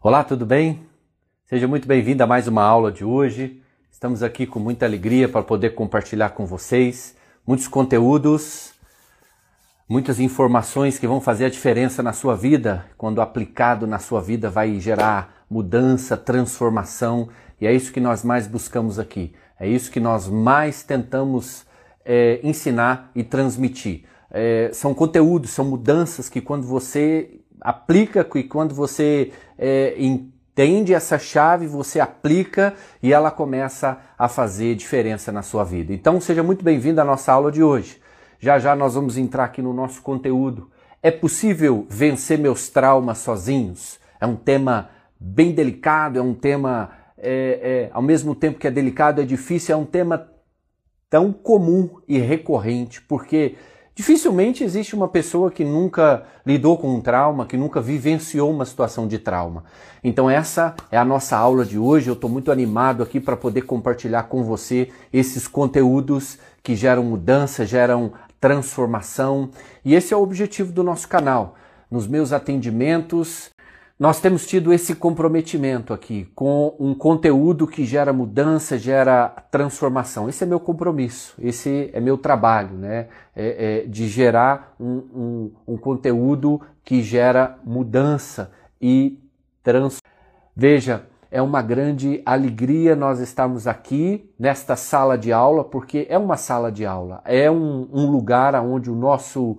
Olá, tudo bem? Seja muito bem-vindo a mais uma aula de hoje. Estamos aqui com muita alegria para poder compartilhar com vocês muitos conteúdos, muitas informações que vão fazer a diferença na sua vida, quando aplicado na sua vida vai gerar mudança, transformação, e é isso que nós mais buscamos aqui. É isso que nós mais tentamos é, ensinar e transmitir. É, são conteúdos, são mudanças que quando você aplica, que quando você é, entende essa chave, você aplica e ela começa a fazer diferença na sua vida. Então seja muito bem-vindo à nossa aula de hoje. Já já nós vamos entrar aqui no nosso conteúdo. É possível vencer meus traumas sozinhos? É um tema bem delicado, é um tema, é, é, ao mesmo tempo que é delicado, é difícil, é um tema tão comum e recorrente, porque Dificilmente existe uma pessoa que nunca lidou com um trauma, que nunca vivenciou uma situação de trauma. Então essa é a nossa aula de hoje. Eu estou muito animado aqui para poder compartilhar com você esses conteúdos que geram mudança, geram transformação. E esse é o objetivo do nosso canal. Nos meus atendimentos, nós temos tido esse comprometimento aqui com um conteúdo que gera mudança, gera transformação. Esse é meu compromisso, esse é meu trabalho, né? É, é de gerar um, um, um, conteúdo que gera mudança e transformação. Veja, é uma grande alegria nós estarmos aqui nesta sala de aula, porque é uma sala de aula, é um, um lugar onde o nosso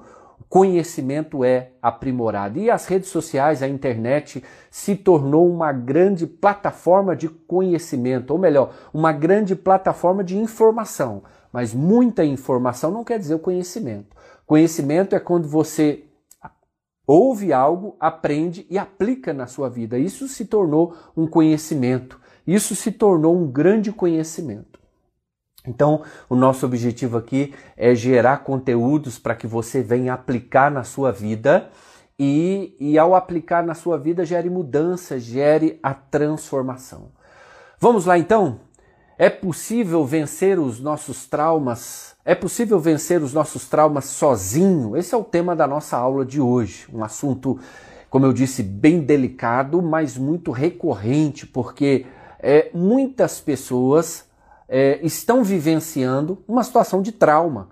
conhecimento é aprimorado. E as redes sociais, a internet, se tornou uma grande plataforma de conhecimento, ou melhor, uma grande plataforma de informação. Mas muita informação não quer dizer o conhecimento. Conhecimento é quando você ouve algo, aprende e aplica na sua vida. Isso se tornou um conhecimento. Isso se tornou um grande conhecimento. Então, o nosso objetivo aqui é gerar conteúdos para que você venha aplicar na sua vida e, e, ao aplicar na sua vida, gere mudança, gere a transformação. Vamos lá então? É possível vencer os nossos traumas? É possível vencer os nossos traumas sozinho? Esse é o tema da nossa aula de hoje. Um assunto, como eu disse, bem delicado, mas muito recorrente, porque é, muitas pessoas é, estão vivenciando uma situação de trauma.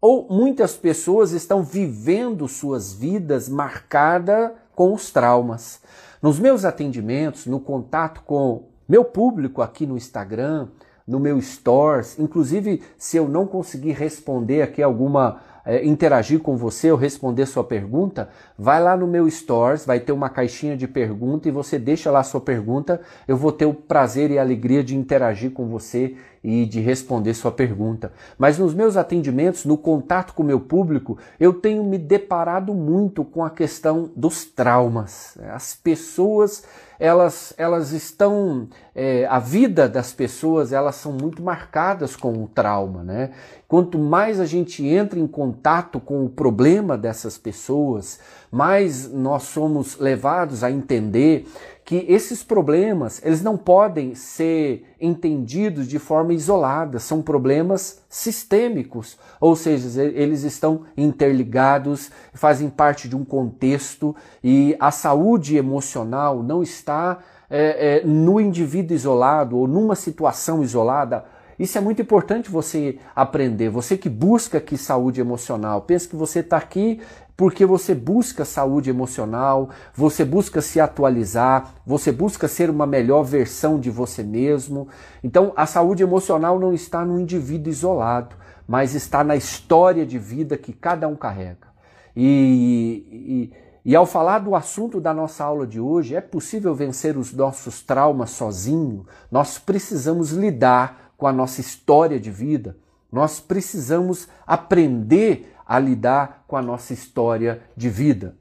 Ou muitas pessoas estão vivendo suas vidas marcadas com os traumas. Nos meus atendimentos, no contato com meu público aqui no Instagram, no meu Stores, inclusive se eu não conseguir responder aqui alguma é, interagir com você ou responder sua pergunta, vai lá no meu Stories, vai ter uma caixinha de pergunta e você deixa lá sua pergunta. Eu vou ter o prazer e a alegria de interagir com você e de responder sua pergunta. Mas nos meus atendimentos, no contato com o meu público, eu tenho me deparado muito com a questão dos traumas. As pessoas elas, elas estão, é, a vida das pessoas, elas são muito marcadas com o trauma, né? Quanto mais a gente entra em contato com o problema dessas pessoas, mais nós somos levados a entender que esses problemas, eles não podem ser entendidos de forma isolada, são problemas sistêmicos, ou seja, eles estão interligados, fazem parte de um contexto e a saúde emocional não está é, é, no indivíduo isolado ou numa situação isolada. Isso é muito importante você aprender. Você que busca aqui saúde emocional, pensa que você está aqui porque você busca saúde emocional, você busca se atualizar, você busca ser uma melhor versão de você mesmo. Então, a saúde emocional não está no indivíduo isolado, mas está na história de vida que cada um carrega. E, e, e ao falar do assunto da nossa aula de hoje, é possível vencer os nossos traumas sozinho? Nós precisamos lidar com a nossa história de vida. Nós precisamos aprender a lidar com a nossa história de vida.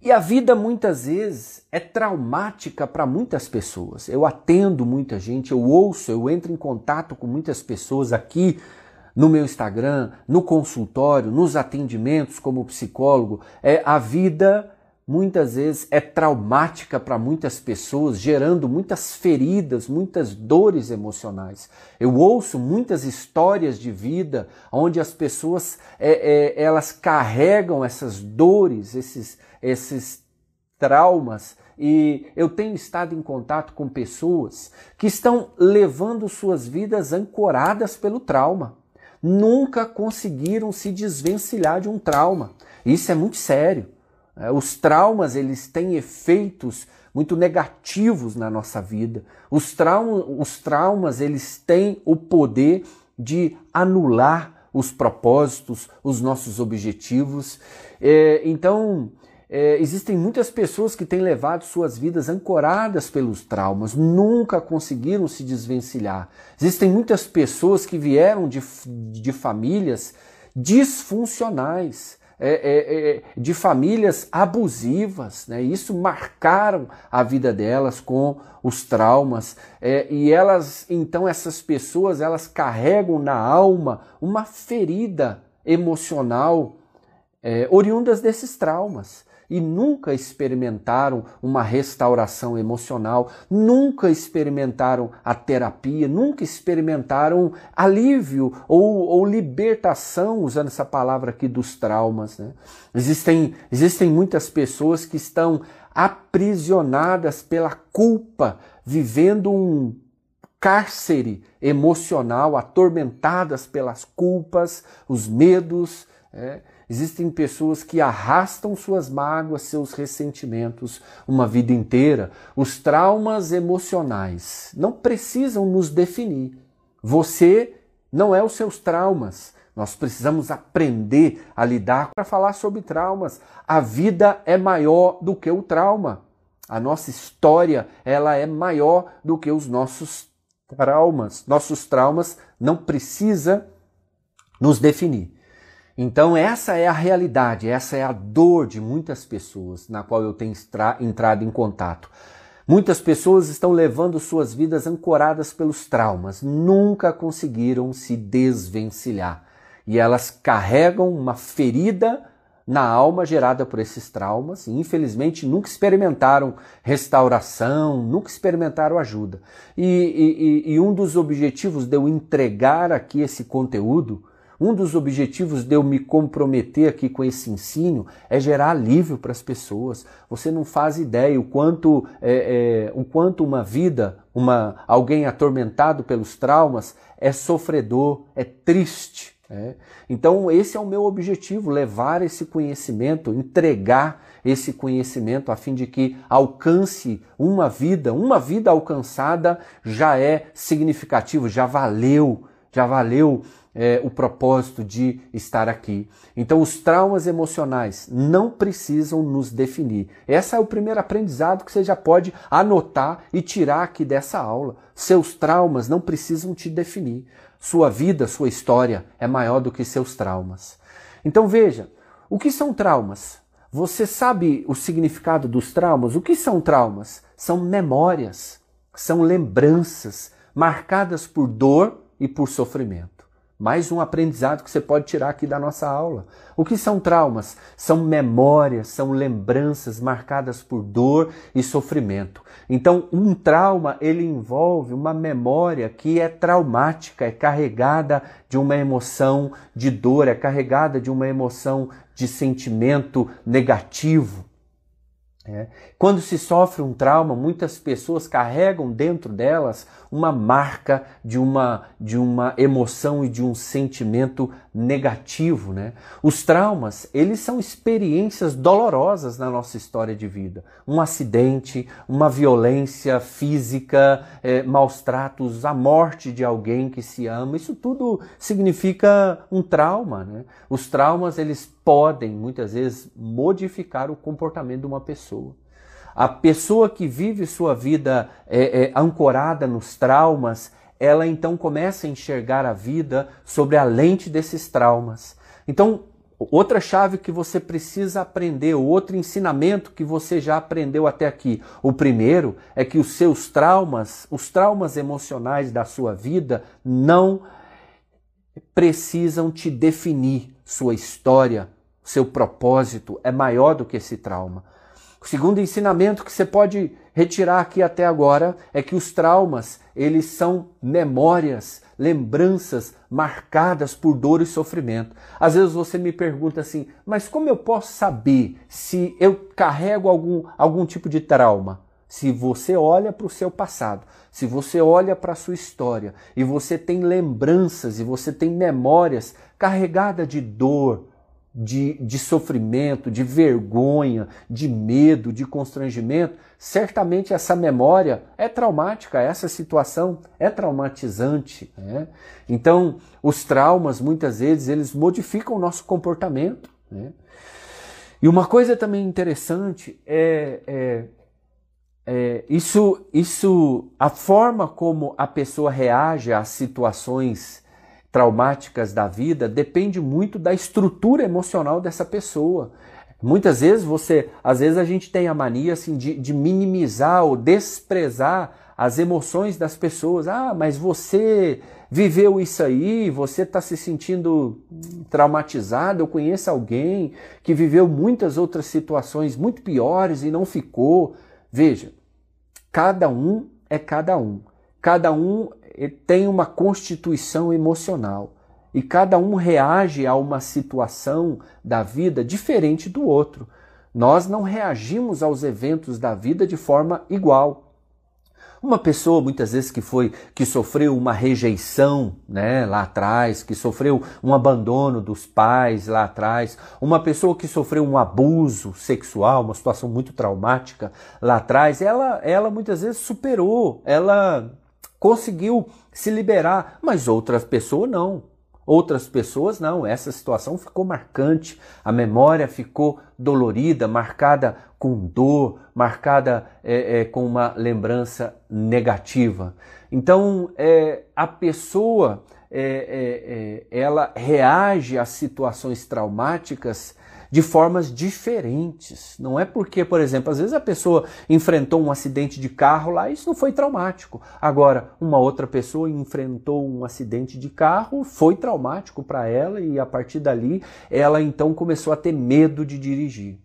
E a vida muitas vezes é traumática para muitas pessoas. Eu atendo muita gente, eu ouço, eu entro em contato com muitas pessoas aqui no meu Instagram, no consultório, nos atendimentos como psicólogo. É a vida muitas vezes é traumática para muitas pessoas, gerando muitas feridas, muitas dores emocionais. Eu ouço muitas histórias de vida onde as pessoas é, é, elas carregam essas dores, esses, esses traumas e eu tenho estado em contato com pessoas que estão levando suas vidas ancoradas pelo trauma. Nunca conseguiram se desvencilhar de um trauma. Isso é muito sério. É, os traumas eles têm efeitos muito negativos na nossa vida. Os, trauma, os traumas eles têm o poder de anular os propósitos, os nossos objetivos. É, então, é, existem muitas pessoas que têm levado suas vidas ancoradas pelos traumas, nunca conseguiram se desvencilhar. Existem muitas pessoas que vieram de, de famílias disfuncionais é, é, é, de famílias abusivas, né? Isso marcaram a vida delas com os traumas é, e elas, então, essas pessoas, elas carregam na alma uma ferida emocional é, oriundas desses traumas e nunca experimentaram uma restauração emocional, nunca experimentaram a terapia, nunca experimentaram alívio ou, ou libertação, usando essa palavra aqui, dos traumas. Né? Existem, existem muitas pessoas que estão aprisionadas pela culpa, vivendo um cárcere emocional, atormentadas pelas culpas, os medos. É? Existem pessoas que arrastam suas mágoas, seus ressentimentos uma vida inteira. Os traumas emocionais não precisam nos definir. Você não é os seus traumas. Nós precisamos aprender a lidar para falar sobre traumas. A vida é maior do que o trauma. A nossa história, ela é maior do que os nossos traumas. Nossos traumas não precisa nos definir. Então, essa é a realidade, essa é a dor de muitas pessoas na qual eu tenho entrado em contato. Muitas pessoas estão levando suas vidas ancoradas pelos traumas, nunca conseguiram se desvencilhar. E elas carregam uma ferida na alma gerada por esses traumas e, infelizmente, nunca experimentaram restauração, nunca experimentaram ajuda. E, e, e um dos objetivos de eu entregar aqui esse conteúdo um dos objetivos de eu me comprometer aqui com esse ensino é gerar alívio para as pessoas. Você não faz ideia o quanto, é, é, o quanto uma vida, uma alguém atormentado pelos traumas é sofredor, é triste. É. Então esse é o meu objetivo, levar esse conhecimento, entregar esse conhecimento a fim de que alcance uma vida, uma vida alcançada já é significativo, já valeu, já valeu é, o propósito de estar aqui. Então, os traumas emocionais não precisam nos definir. Esse é o primeiro aprendizado que você já pode anotar e tirar aqui dessa aula. Seus traumas não precisam te definir. Sua vida, sua história é maior do que seus traumas. Então, veja, o que são traumas? Você sabe o significado dos traumas? O que são traumas? São memórias, são lembranças marcadas por dor e por sofrimento. Mais um aprendizado que você pode tirar aqui da nossa aula. O que são traumas? São memórias, são lembranças marcadas por dor e sofrimento. Então, um trauma, ele envolve uma memória que é traumática, é carregada de uma emoção de dor, é carregada de uma emoção de sentimento negativo. É. Quando se sofre um trauma, muitas pessoas carregam dentro delas uma marca de uma, de uma emoção e de um sentimento negativo. Né? Os traumas, eles são experiências dolorosas na nossa história de vida. Um acidente, uma violência física, é, maus tratos, a morte de alguém que se ama, isso tudo significa um trauma. Né? Os traumas, eles podem, muitas vezes, modificar o comportamento de uma pessoa. A pessoa que vive sua vida é, é, ancorada nos traumas, ela então começa a enxergar a vida sobre a lente desses traumas. Então, outra chave que você precisa aprender, outro ensinamento que você já aprendeu até aqui. O primeiro é que os seus traumas, os traumas emocionais da sua vida, não precisam te definir. Sua história, seu propósito é maior do que esse trauma. O segundo ensinamento que você pode retirar aqui até agora é que os traumas, eles são memórias, lembranças marcadas por dor e sofrimento. Às vezes você me pergunta assim, mas como eu posso saber se eu carrego algum, algum tipo de trauma? Se você olha para o seu passado, se você olha para a sua história e você tem lembranças e você tem memórias carregadas de dor, de, de sofrimento, de vergonha, de medo, de constrangimento, certamente essa memória é traumática, essa situação é traumatizante. Né? Então, os traumas, muitas vezes, eles modificam o nosso comportamento. Né? E uma coisa também interessante é, é, é, isso, isso, a forma como a pessoa reage às situações traumáticas da vida depende muito da estrutura emocional dessa pessoa. Muitas vezes você, às vezes a gente tem a mania assim de, de minimizar ou desprezar as emoções das pessoas. Ah, mas você viveu isso aí, você está se sentindo traumatizado. Eu conheço alguém que viveu muitas outras situações muito piores e não ficou. Veja, cada um é cada um. Cada um tem uma constituição emocional e cada um reage a uma situação da vida diferente do outro. Nós não reagimos aos eventos da vida de forma igual. Uma pessoa muitas vezes que foi que sofreu uma rejeição, né, lá atrás, que sofreu um abandono dos pais lá atrás, uma pessoa que sofreu um abuso sexual, uma situação muito traumática lá atrás, ela ela muitas vezes superou, ela conseguiu se liberar, mas outras pessoas não. Outras pessoas não, essa situação ficou marcante, a memória ficou dolorida, marcada com dor, marcada é, é, com uma lembrança negativa. Então, é, a pessoa é, é, é, ela reage às situações traumáticas de formas diferentes. Não é porque, por exemplo, às vezes a pessoa enfrentou um acidente de carro lá, isso não foi traumático. Agora, uma outra pessoa enfrentou um acidente de carro, foi traumático para ela e a partir dali ela então começou a ter medo de dirigir.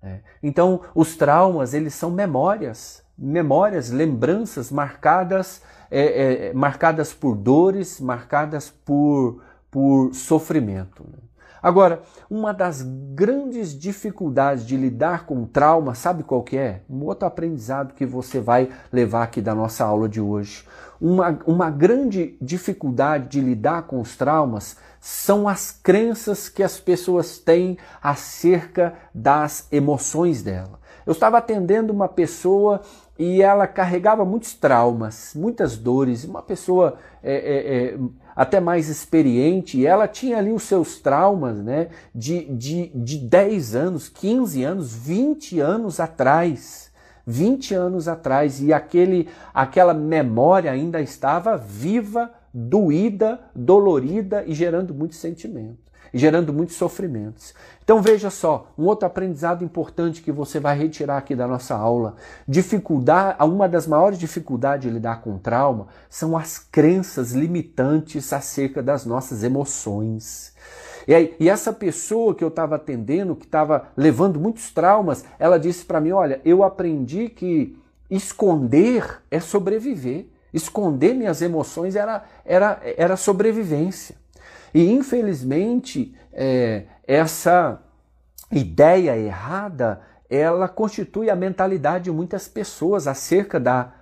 É. Então, os traumas, eles são memórias, memórias, lembranças marcadas, é, é, marcadas por dores, marcadas por, por sofrimento. Né? Agora, uma das grandes dificuldades de lidar com trauma, sabe qual que é? Um outro aprendizado que você vai levar aqui da nossa aula de hoje. Uma, uma grande dificuldade de lidar com os traumas são as crenças que as pessoas têm acerca das emoções dela. Eu estava atendendo uma pessoa e ela carregava muitos traumas, muitas dores, uma pessoa é, é, é, até mais experiente, e ela tinha ali os seus traumas né, de, de, de 10 anos, 15 anos, 20 anos atrás. 20 anos atrás, e aquele, aquela memória ainda estava viva, doída, dolorida e gerando muito sentimento gerando muitos sofrimentos. Então veja só, um outro aprendizado importante que você vai retirar aqui da nossa aula. Dificuldade, uma das maiores dificuldades de lidar com trauma são as crenças limitantes acerca das nossas emoções. E, aí, e essa pessoa que eu estava atendendo, que estava levando muitos traumas, ela disse para mim: Olha, eu aprendi que esconder é sobreviver. Esconder minhas emoções era, era, era sobrevivência. E infelizmente é, essa ideia errada ela constitui a mentalidade de muitas pessoas acerca da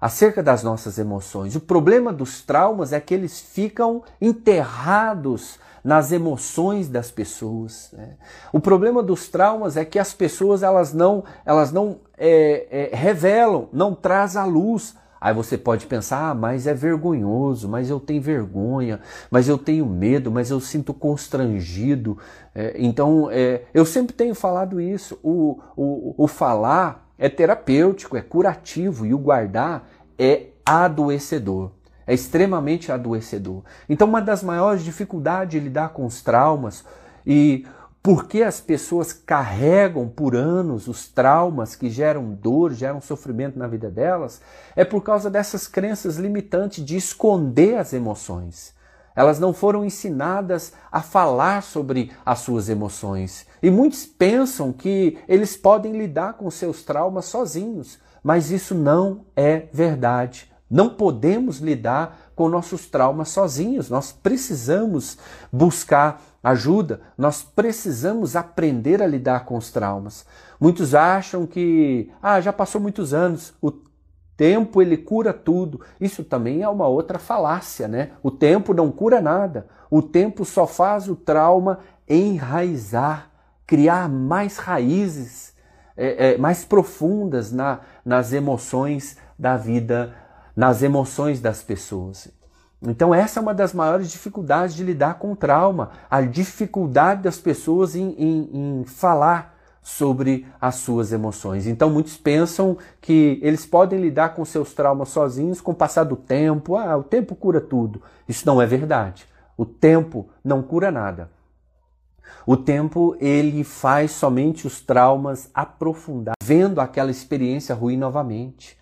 acerca das nossas emoções. O problema dos traumas é que eles ficam enterrados nas emoções das pessoas. Né? O problema dos traumas é que as pessoas elas não elas não é, é, revelam, não traz à luz Aí você pode pensar, ah, mas é vergonhoso, mas eu tenho vergonha, mas eu tenho medo, mas eu sinto constrangido. É, então, é, eu sempre tenho falado isso. O, o, o falar é terapêutico, é curativo, e o guardar é adoecedor. É extremamente adoecedor. Então, uma das maiores dificuldades de lidar com os traumas e por que as pessoas carregam por anos os traumas que geram dor, geram sofrimento na vida delas? É por causa dessas crenças limitantes de esconder as emoções. Elas não foram ensinadas a falar sobre as suas emoções. E muitos pensam que eles podem lidar com seus traumas sozinhos, mas isso não é verdade. Não podemos lidar com nossos traumas sozinhos. Nós precisamos buscar ajuda, nós precisamos aprender a lidar com os traumas. Muitos acham que, ah, já passou muitos anos, o tempo ele cura tudo. Isso também é uma outra falácia, né? O tempo não cura nada. O tempo só faz o trauma enraizar, criar mais raízes, é, é, mais profundas na, nas emoções da vida nas emoções das pessoas. Então, essa é uma das maiores dificuldades de lidar com o trauma, a dificuldade das pessoas em, em, em falar sobre as suas emoções. Então, muitos pensam que eles podem lidar com seus traumas sozinhos com o passar do tempo. Ah, o tempo cura tudo. Isso não é verdade. O tempo não cura nada. O tempo ele faz somente os traumas aprofundar, vendo aquela experiência ruim novamente.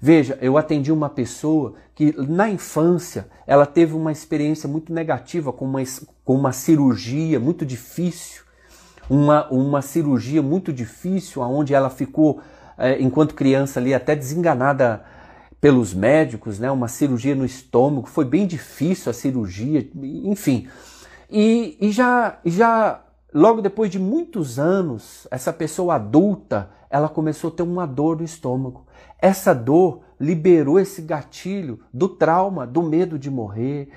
Veja, eu atendi uma pessoa que na infância ela teve uma experiência muito negativa com uma, com uma cirurgia muito difícil, uma, uma cirurgia muito difícil, onde ela ficou, é, enquanto criança ali, até desenganada pelos médicos, né? uma cirurgia no estômago, foi bem difícil a cirurgia, enfim. E, e já, já logo depois de muitos anos, essa pessoa adulta, ela começou a ter uma dor no estômago. Essa dor liberou esse gatilho do trauma, do medo de morrer,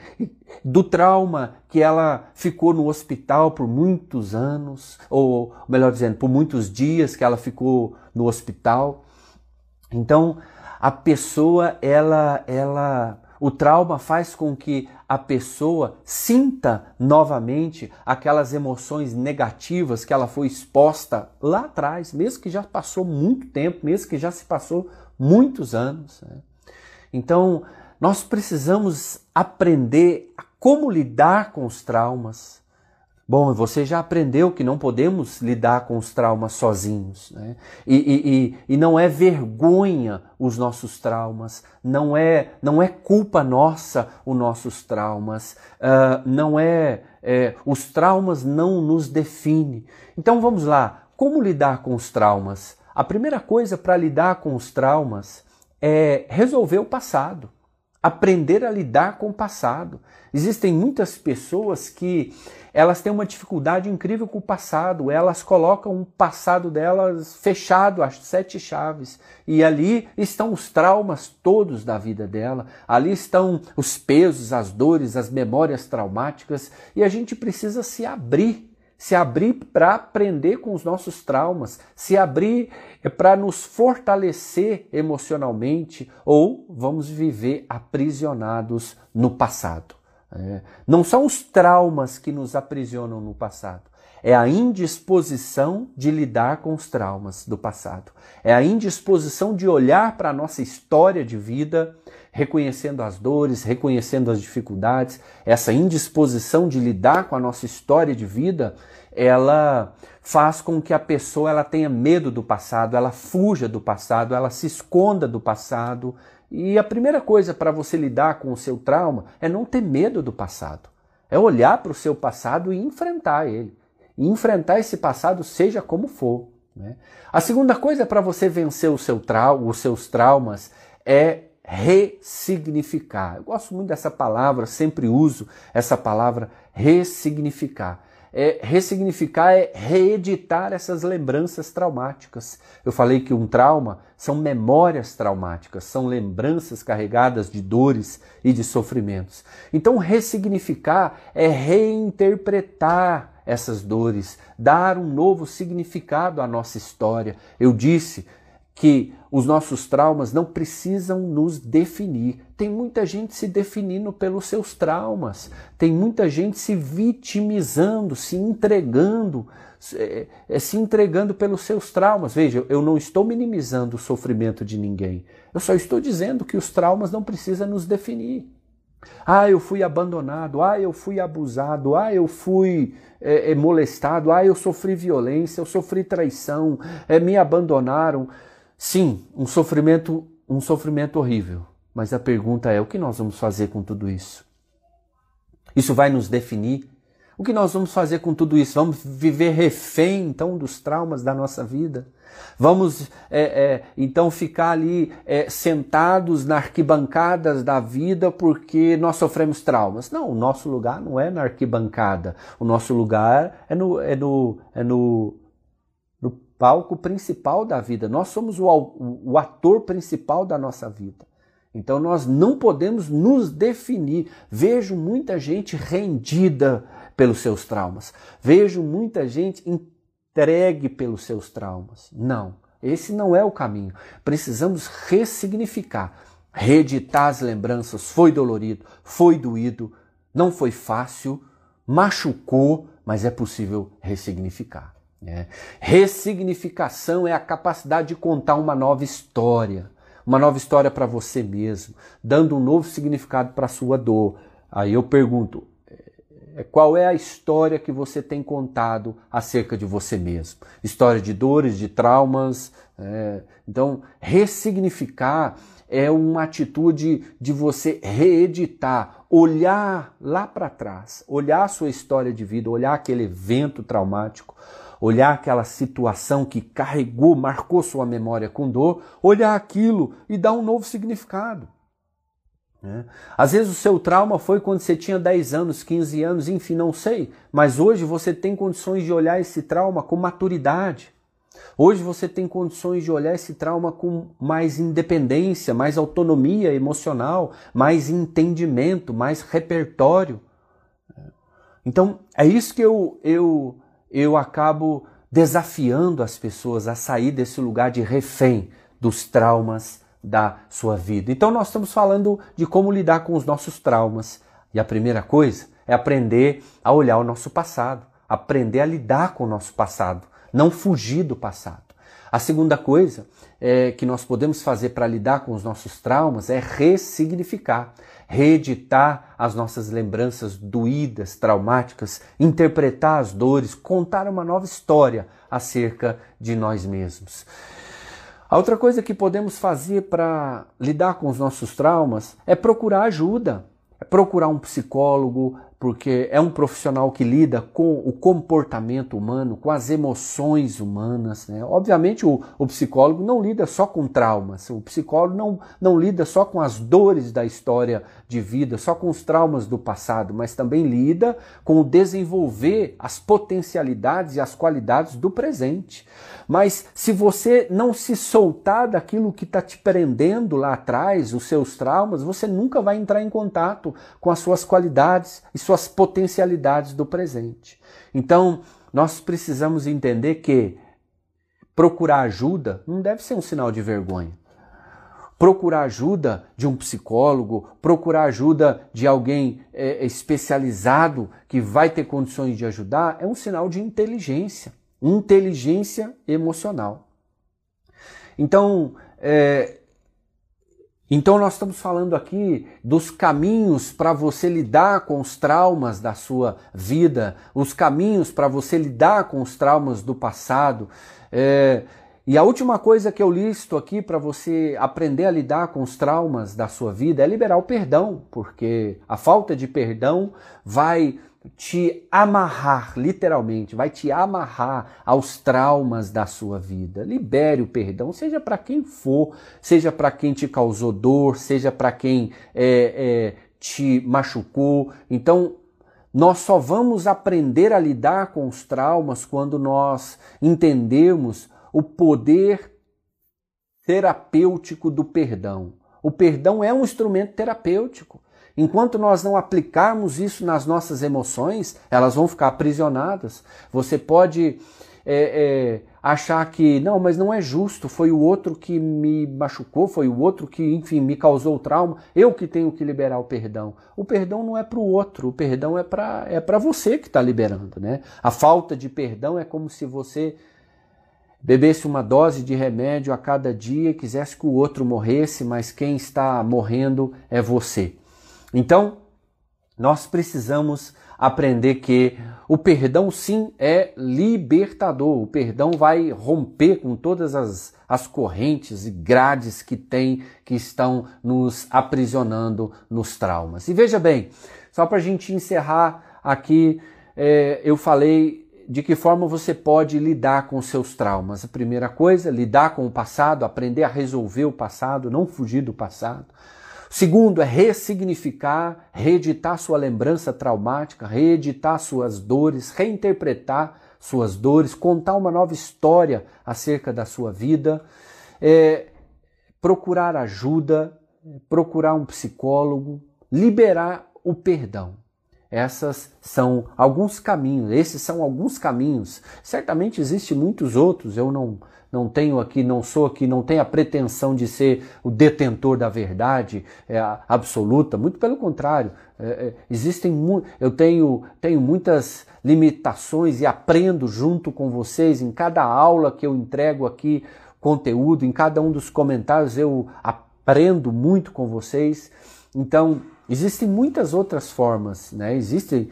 do trauma que ela ficou no hospital por muitos anos, ou melhor dizendo, por muitos dias que ela ficou no hospital. Então, a pessoa, ela, ela, o trauma faz com que a pessoa sinta novamente aquelas emoções negativas que ela foi exposta lá atrás, mesmo que já passou muito tempo, mesmo que já se passou muitos anos. Né? Então, nós precisamos aprender a como lidar com os traumas. Bom, você já aprendeu que não podemos lidar com os traumas sozinhos. Né? E, e, e, e não é vergonha os nossos traumas, não é, não é culpa nossa os nossos traumas, uh, não é, é, os traumas não nos definem. Então vamos lá, como lidar com os traumas? A primeira coisa para lidar com os traumas é resolver o passado, aprender a lidar com o passado. Existem muitas pessoas que elas têm uma dificuldade incrível com o passado, elas colocam o passado delas fechado às sete chaves. E ali estão os traumas todos da vida dela, ali estão os pesos, as dores, as memórias traumáticas. E a gente precisa se abrir se abrir para aprender com os nossos traumas, se abrir para nos fortalecer emocionalmente ou vamos viver aprisionados no passado. É. Não são os traumas que nos aprisionam no passado, é a indisposição de lidar com os traumas do passado, é a indisposição de olhar para a nossa história de vida reconhecendo as dores, reconhecendo as dificuldades, essa indisposição de lidar com a nossa história de vida, ela faz com que a pessoa ela tenha medo do passado, ela fuja do passado, ela se esconda do passado. E a primeira coisa para você lidar com o seu trauma é não ter medo do passado. É olhar para o seu passado e enfrentar ele. E enfrentar esse passado, seja como for. Né? A segunda coisa para você vencer o seu trau os seus traumas é ressignificar. Eu gosto muito dessa palavra, sempre uso essa palavra ressignificar. É, ressignificar é reeditar essas lembranças traumáticas. Eu falei que um trauma são memórias traumáticas, são lembranças carregadas de dores e de sofrimentos. Então, ressignificar é reinterpretar essas dores, dar um novo significado à nossa história. Eu disse que os nossos traumas não precisam nos definir. Tem muita gente se definindo pelos seus traumas, tem muita gente se vitimizando, se entregando, se entregando pelos seus traumas. Veja, eu não estou minimizando o sofrimento de ninguém, eu só estou dizendo que os traumas não precisam nos definir. Ah, eu fui abandonado, ah, eu fui abusado, ah, eu fui é, é molestado, ah, eu sofri violência, eu sofri traição, é, me abandonaram. Sim, um sofrimento, um sofrimento horrível. Mas a pergunta é: o que nós vamos fazer com tudo isso? Isso vai nos definir. O que nós vamos fazer com tudo isso? Vamos viver refém, então, dos traumas da nossa vida? Vamos, é, é, então, ficar ali é, sentados na arquibancadas da vida porque nós sofremos traumas? Não, o nosso lugar não é na arquibancada. O nosso lugar é no, é no, é no, palco principal da vida. Nós somos o, o ator principal da nossa vida. Então nós não podemos nos definir. Vejo muita gente rendida pelos seus traumas. Vejo muita gente entregue pelos seus traumas. Não, esse não é o caminho. Precisamos ressignificar, reeditar as lembranças. Foi dolorido, foi doído, não foi fácil, machucou, mas é possível ressignificar. Né? Ressignificação é a capacidade de contar uma nova história uma nova história para você mesmo, dando um novo significado para a sua dor. Aí eu pergunto, é, qual é a história que você tem contado acerca de você mesmo? História de dores, de traumas. É, então, ressignificar é uma atitude de você reeditar, olhar lá para trás, olhar a sua história de vida, olhar aquele evento traumático, olhar aquela situação que carregou, marcou sua memória com dor, olhar aquilo e dar um novo significado. Né? Às vezes o seu trauma foi quando você tinha 10 anos, 15 anos, enfim, não sei, mas hoje você tem condições de olhar esse trauma com maturidade. Hoje você tem condições de olhar esse trauma com mais independência, mais autonomia emocional, mais entendimento, mais repertório. Então é isso que eu, eu eu acabo desafiando as pessoas a sair desse lugar de refém dos traumas da sua vida. Então nós estamos falando de como lidar com os nossos traumas. E a primeira coisa é aprender a olhar o nosso passado, aprender a lidar com o nosso passado, não fugir do passado. A segunda coisa é, que nós podemos fazer para lidar com os nossos traumas é ressignificar, reeditar as nossas lembranças doídas, traumáticas, interpretar as dores, contar uma nova história acerca de nós mesmos. A outra coisa que podemos fazer para lidar com os nossos traumas é procurar ajuda, é procurar um psicólogo, porque é um profissional que lida com o comportamento humano, com as emoções humanas. Né? Obviamente, o, o, psicólogo não lida só com traumas, o psicólogo não, não lida só com as dores da história de vida, só com os traumas do passado, mas também lida com o desenvolver as potencialidades e as qualidades do presente. Mas se você não se soltar daquilo que está te prendendo lá atrás, os seus traumas, você nunca vai entrar em contato com as suas qualidades e suas potencialidades do presente. Então, nós precisamos entender que procurar ajuda não deve ser um sinal de vergonha. Procurar ajuda de um psicólogo, procurar ajuda de alguém é, especializado que vai ter condições de ajudar, é um sinal de inteligência, inteligência emocional. Então, é, então, nós estamos falando aqui dos caminhos para você lidar com os traumas da sua vida, os caminhos para você lidar com os traumas do passado. É, e a última coisa que eu listo aqui para você aprender a lidar com os traumas da sua vida é liberar o perdão, porque a falta de perdão vai te amarrar, literalmente, vai te amarrar aos traumas da sua vida. Libere o perdão, seja para quem for, seja para quem te causou dor, seja para quem é, é, te machucou. Então, nós só vamos aprender a lidar com os traumas quando nós entendermos o poder terapêutico do perdão. O perdão é um instrumento terapêutico. Enquanto nós não aplicarmos isso nas nossas emoções, elas vão ficar aprisionadas. Você pode é, é, achar que, não, mas não é justo, foi o outro que me machucou, foi o outro que, enfim, me causou trauma, eu que tenho que liberar o perdão. O perdão não é para o outro, o perdão é para é você que está liberando. Né? A falta de perdão é como se você bebesse uma dose de remédio a cada dia quisesse que o outro morresse, mas quem está morrendo é você. Então, nós precisamos aprender que o perdão sim é libertador. O perdão vai romper com todas as, as correntes e grades que tem, que estão nos aprisionando nos traumas. E veja bem, Só para a gente encerrar aqui, é, eu falei de que forma você pode lidar com seus traumas. A primeira coisa, lidar com o passado, aprender a resolver o passado, não fugir do passado. Segundo é ressignificar, reeditar sua lembrança traumática, reeditar suas dores, reinterpretar suas dores, contar uma nova história acerca da sua vida, é, procurar ajuda, procurar um psicólogo, liberar o perdão. Essas são alguns caminhos, esses são alguns caminhos. Certamente existem muitos outros, eu não, não tenho aqui, não sou aqui, não tenho a pretensão de ser o detentor da verdade é, absoluta, muito pelo contrário. É, é, existem eu tenho, tenho muitas limitações e aprendo junto com vocês em cada aula que eu entrego aqui conteúdo, em cada um dos comentários eu aprendo muito com vocês. Então, Existem muitas outras formas, né? Existem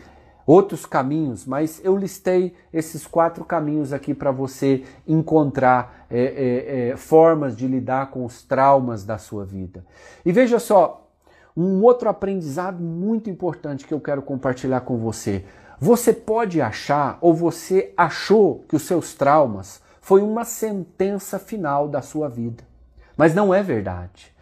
outros caminhos, mas eu listei esses quatro caminhos aqui para você encontrar é, é, é, formas de lidar com os traumas da sua vida. E veja só, um outro aprendizado muito importante que eu quero compartilhar com você. Você pode achar, ou você achou, que os seus traumas foi uma sentença final da sua vida. Mas não é verdade.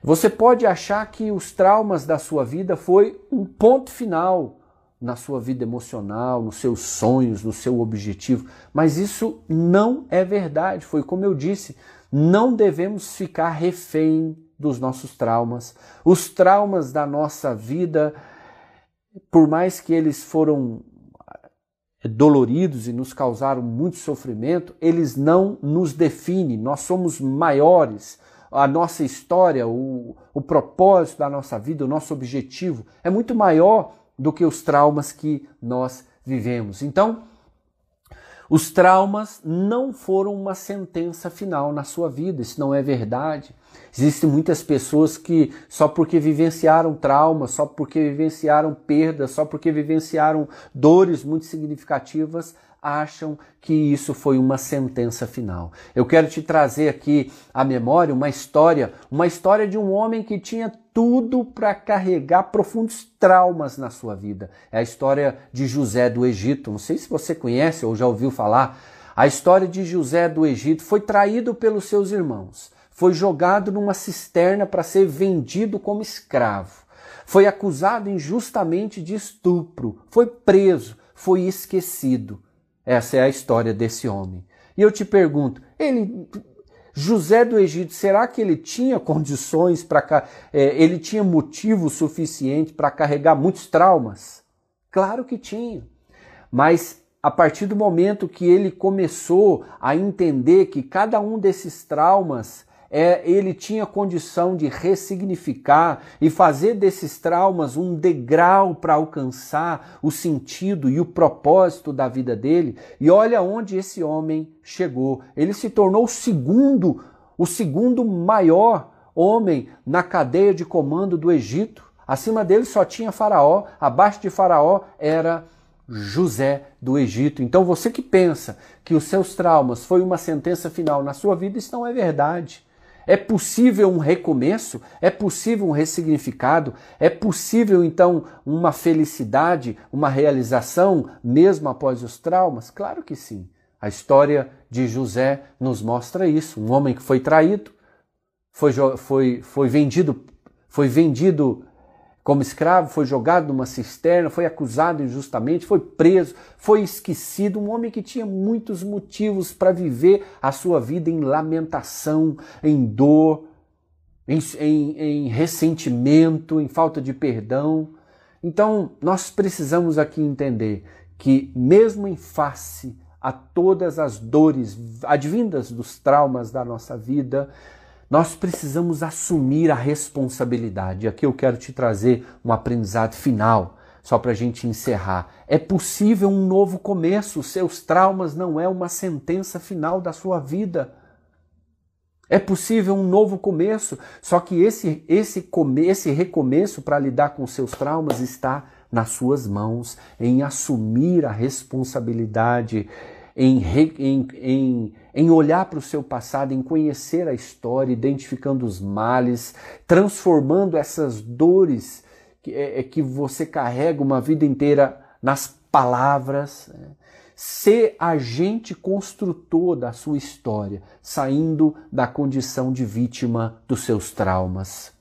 Você pode achar que os traumas da sua vida foi um ponto final na sua vida emocional, nos seus sonhos, no seu objetivo, mas isso não é verdade. Foi como eu disse, não devemos ficar refém dos nossos traumas. Os traumas da nossa vida, por mais que eles foram doloridos e nos causaram muito sofrimento, eles não nos definem. Nós somos maiores a nossa história, o, o propósito da nossa vida, o nosso objetivo é muito maior do que os traumas que nós vivemos. Então, os traumas não foram uma sentença final na sua vida, isso não é verdade. Existem muitas pessoas que só porque vivenciaram traumas, só porque vivenciaram perdas, só porque vivenciaram dores muito significativas, acham que isso foi uma sentença final. Eu quero te trazer aqui à memória uma história, uma história de um homem que tinha tudo para carregar profundos traumas na sua vida. É a história de José do Egito. Não sei se você conhece ou já ouviu falar. A história de José do Egito foi traído pelos seus irmãos, foi jogado numa cisterna para ser vendido como escravo, foi acusado injustamente de estupro, foi preso, foi esquecido. Essa é a história desse homem. E eu te pergunto, ele José do Egito, será que ele tinha condições para é, ele tinha motivo suficiente para carregar muitos traumas? Claro que tinha. Mas a partir do momento que ele começou a entender que cada um desses traumas é, ele tinha condição de ressignificar e fazer desses traumas um degrau para alcançar o sentido e o propósito da vida dele. E olha onde esse homem chegou. Ele se tornou o segundo, o segundo maior homem na cadeia de comando do Egito. Acima dele só tinha Faraó, abaixo de Faraó era José do Egito. Então você que pensa que os seus traumas foi uma sentença final na sua vida, isso não é verdade. É possível um recomeço? É possível um ressignificado? É possível então uma felicidade, uma realização mesmo após os traumas? Claro que sim. A história de José nos mostra isso. Um homem que foi traído, foi, foi, foi vendido, foi vendido como escravo, foi jogado numa cisterna, foi acusado injustamente, foi preso, foi esquecido. Um homem que tinha muitos motivos para viver a sua vida em lamentação, em dor, em, em, em ressentimento, em falta de perdão. Então, nós precisamos aqui entender que, mesmo em face a todas as dores advindas dos traumas da nossa vida, nós precisamos assumir a responsabilidade. Aqui eu quero te trazer um aprendizado final, só para a gente encerrar. É possível um novo começo, seus traumas não é uma sentença final da sua vida. É possível um novo começo, só que esse, esse, esse recomeço para lidar com seus traumas está nas suas mãos, em assumir a responsabilidade em, em, em, em olhar para o seu passado, em conhecer a história, identificando os males, transformando essas dores é, é que você carrega uma vida inteira nas palavras. Né? Ser agente construtor da sua história, saindo da condição de vítima dos seus traumas.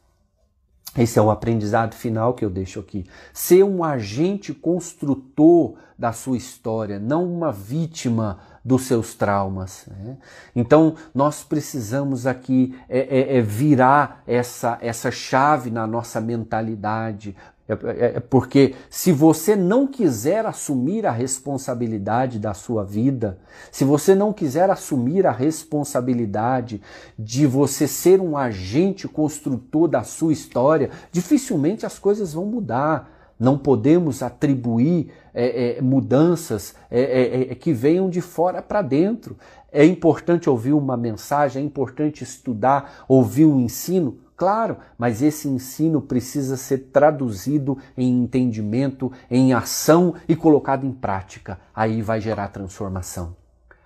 Esse é o aprendizado final que eu deixo aqui. Ser um agente construtor da sua história, não uma vítima dos seus traumas. Né? Então, nós precisamos aqui é, é, é virar essa, essa chave na nossa mentalidade, é, é, é, porque se você não quiser assumir a responsabilidade da sua vida, se você não quiser assumir a responsabilidade de você ser um agente construtor da sua história, dificilmente as coisas vão mudar. Não podemos atribuir é, é, mudanças é, que venham de fora para dentro. É importante ouvir uma mensagem, é importante estudar, ouvir um ensino, Claro, mas esse ensino precisa ser traduzido em entendimento, em ação e colocado em prática. Aí vai gerar transformação,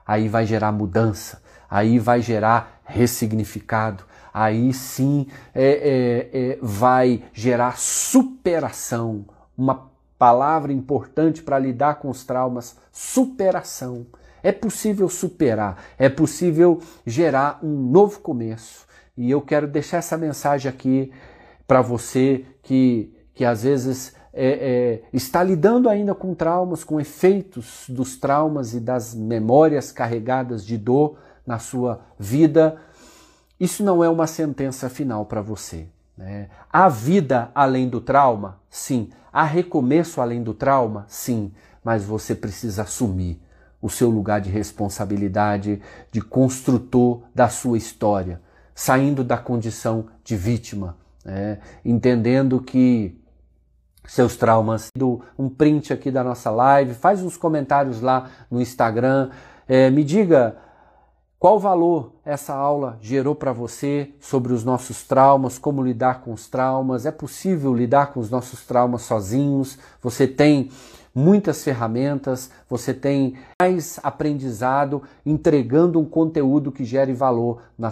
aí vai gerar mudança, aí vai gerar ressignificado, aí sim é, é, é, vai gerar superação. Uma palavra importante para lidar com os traumas: superação. É possível superar, é possível gerar um novo começo. E eu quero deixar essa mensagem aqui para você que, que às vezes é, é, está lidando ainda com traumas, com efeitos dos traumas e das memórias carregadas de dor na sua vida. Isso não é uma sentença final para você. Né? Há vida além do trauma? Sim. Há recomeço além do trauma? Sim. Mas você precisa assumir o seu lugar de responsabilidade, de construtor da sua história saindo da condição de vítima, né? entendendo que seus traumas. Um print aqui da nossa live, faz uns comentários lá no Instagram, é, me diga qual valor essa aula gerou para você sobre os nossos traumas, como lidar com os traumas. É possível lidar com os nossos traumas sozinhos? Você tem muitas ferramentas, você tem mais aprendizado entregando um conteúdo que gere valor na sua